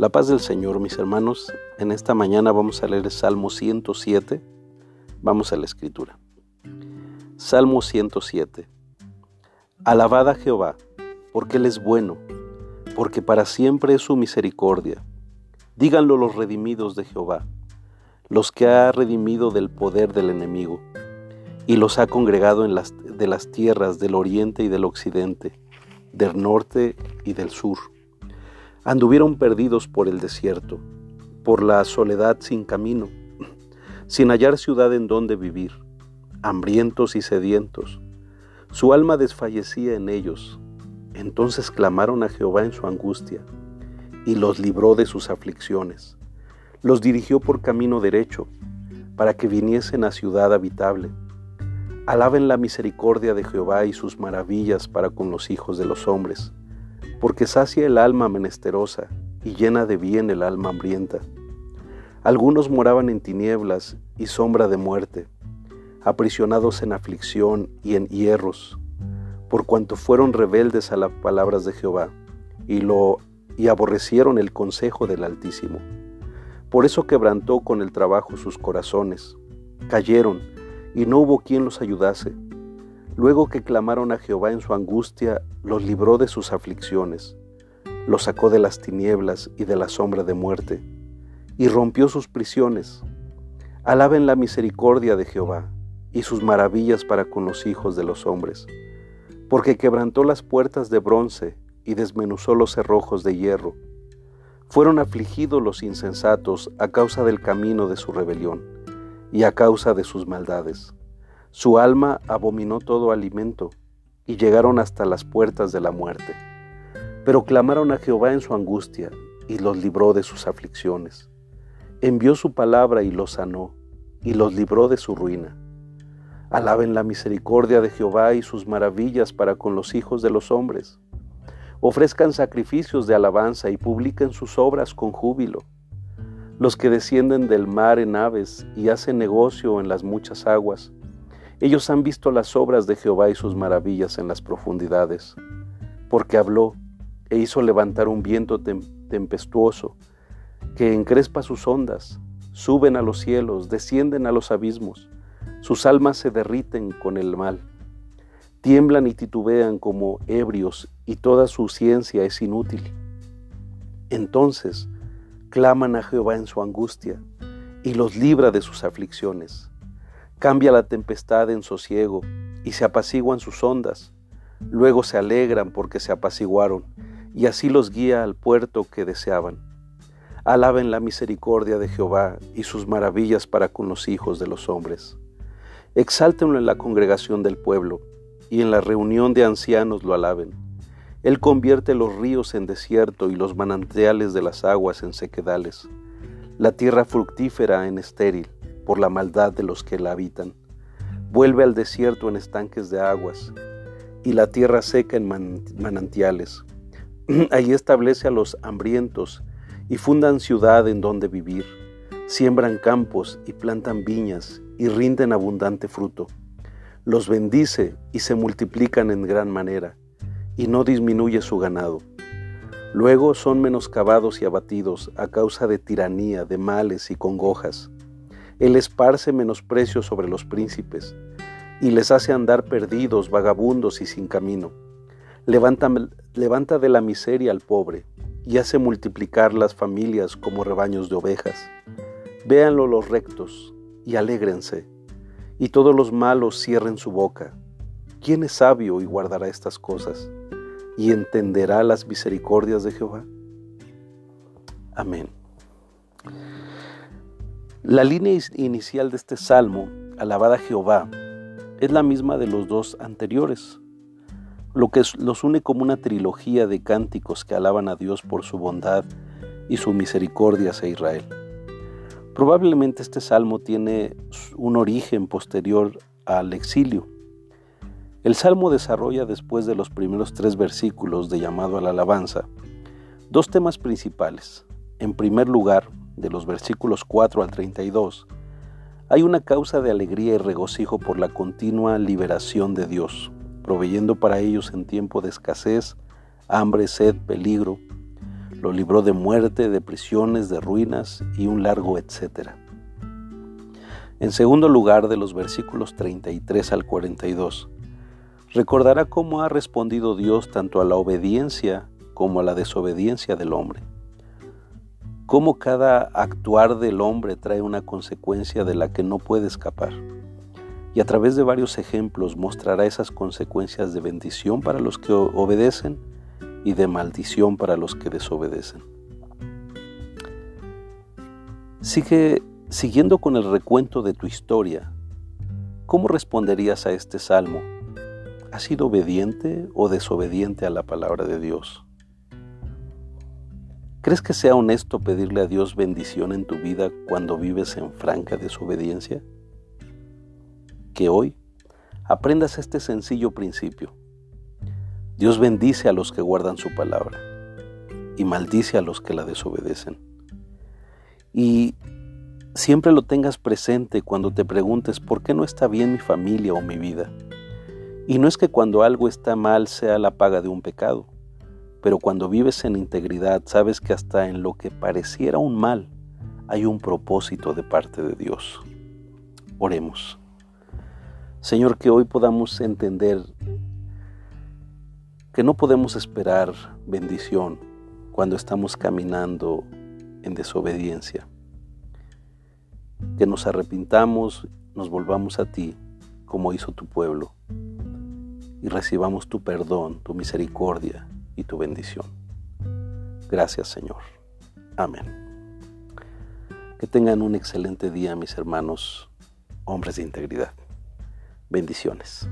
La paz del Señor, mis hermanos. En esta mañana vamos a leer el Salmo 107. Vamos a la escritura. Salmo 107. Alabad a Jehová, porque Él es bueno, porque para siempre es su misericordia. Díganlo los redimidos de Jehová, los que ha redimido del poder del enemigo, y los ha congregado en de las tierras del oriente y del occidente, del norte y del sur Anduvieron perdidos por el desierto, por la soledad sin camino, sin hallar ciudad en donde vivir, hambrientos y sedientos. Su alma desfallecía en ellos. Entonces clamaron a Jehová en su angustia, y los libró de sus aflicciones. Los dirigió por camino derecho, para que viniesen a ciudad habitable. Alaben la misericordia de Jehová y sus maravillas para con los hijos de los hombres porque sacia el alma menesterosa y llena de bien el alma hambrienta. Algunos moraban en tinieblas y sombra de muerte, aprisionados en aflicción y en hierros, por cuanto fueron rebeldes a las palabras de Jehová y lo y aborrecieron el consejo del Altísimo. Por eso quebrantó con el trabajo sus corazones, cayeron y no hubo quien los ayudase Luego que clamaron a Jehová en su angustia, los libró de sus aflicciones, los sacó de las tinieblas y de la sombra de muerte, y rompió sus prisiones. Alaben la misericordia de Jehová y sus maravillas para con los hijos de los hombres, porque quebrantó las puertas de bronce y desmenuzó los cerrojos de hierro. Fueron afligidos los insensatos a causa del camino de su rebelión y a causa de sus maldades. Su alma abominó todo alimento y llegaron hasta las puertas de la muerte. Pero clamaron a Jehová en su angustia y los libró de sus aflicciones. Envió su palabra y los sanó y los libró de su ruina. Alaben la misericordia de Jehová y sus maravillas para con los hijos de los hombres. Ofrezcan sacrificios de alabanza y publiquen sus obras con júbilo. Los que descienden del mar en aves y hacen negocio en las muchas aguas, ellos han visto las obras de Jehová y sus maravillas en las profundidades, porque habló e hizo levantar un viento tempestuoso que encrespa sus ondas, suben a los cielos, descienden a los abismos, sus almas se derriten con el mal, tiemblan y titubean como ebrios y toda su ciencia es inútil. Entonces claman a Jehová en su angustia y los libra de sus aflicciones. Cambia la tempestad en sosiego y se apaciguan sus ondas. Luego se alegran porque se apaciguaron y así los guía al puerto que deseaban. Alaben la misericordia de Jehová y sus maravillas para con los hijos de los hombres. Exáltenlo en la congregación del pueblo y en la reunión de ancianos lo alaben. Él convierte los ríos en desierto y los manantiales de las aguas en sequedales, la tierra fructífera en estéril por la maldad de los que la habitan. Vuelve al desierto en estanques de aguas y la tierra seca en manantiales. Allí establece a los hambrientos y fundan ciudad en donde vivir. Siembran campos y plantan viñas y rinden abundante fruto. Los bendice y se multiplican en gran manera y no disminuye su ganado. Luego son menoscabados y abatidos a causa de tiranía, de males y congojas. Él esparce menosprecio sobre los príncipes y les hace andar perdidos, vagabundos y sin camino. Levanta, de la miseria al pobre y hace multiplicar las familias como rebaños de ovejas. Véanlo los rectos y alégrense, y todos los malos cierren su boca. ¿Quién es sabio y guardará estas cosas? ¿Y entenderá las misericordias de Jehová? Amén. La línea inicial de este salmo, alabada Jehová, es la misma de los dos anteriores, lo que los une como una trilogía de cánticos que alaban a Dios por su bondad y su misericordia hacia Israel. Probablemente este salmo tiene un origen posterior al exilio. El salmo desarrolla después de los primeros tres versículos de llamado a la alabanza dos temas principales. En primer lugar, de los versículos 4 al 32, hay una causa de alegría y regocijo por la continua liberación de Dios, proveyendo para ellos en tiempo de escasez, hambre, sed, peligro. Lo libró de muerte, de prisiones, de ruinas y un largo etcétera. En segundo lugar, de los versículos 33 al 42, recordará cómo ha respondido Dios tanto a la obediencia como a la desobediencia del hombre. Cómo cada actuar del hombre trae una consecuencia de la que no puede escapar. Y a través de varios ejemplos mostrará esas consecuencias de bendición para los que obedecen y de maldición para los que desobedecen. Sigue siguiendo con el recuento de tu historia. ¿Cómo responderías a este salmo? ¿Has sido obediente o desobediente a la palabra de Dios? ¿Crees que sea honesto pedirle a Dios bendición en tu vida cuando vives en franca desobediencia? Que hoy aprendas este sencillo principio. Dios bendice a los que guardan su palabra y maldice a los que la desobedecen. Y siempre lo tengas presente cuando te preguntes por qué no está bien mi familia o mi vida. Y no es que cuando algo está mal sea la paga de un pecado, pero cuando vives en integridad sabes que hasta en lo que pareciera un mal hay un propósito de parte de Dios. Oremos. Señor, que hoy podamos entender que no podemos esperar bendición cuando estamos caminando en desobediencia. Que nos arrepintamos, nos volvamos a ti como hizo tu pueblo y recibamos tu perdón, tu misericordia y tu bendición. Gracias Señor. Amén. Que tengan un excelente día mis hermanos, hombres de integridad. Bendiciones.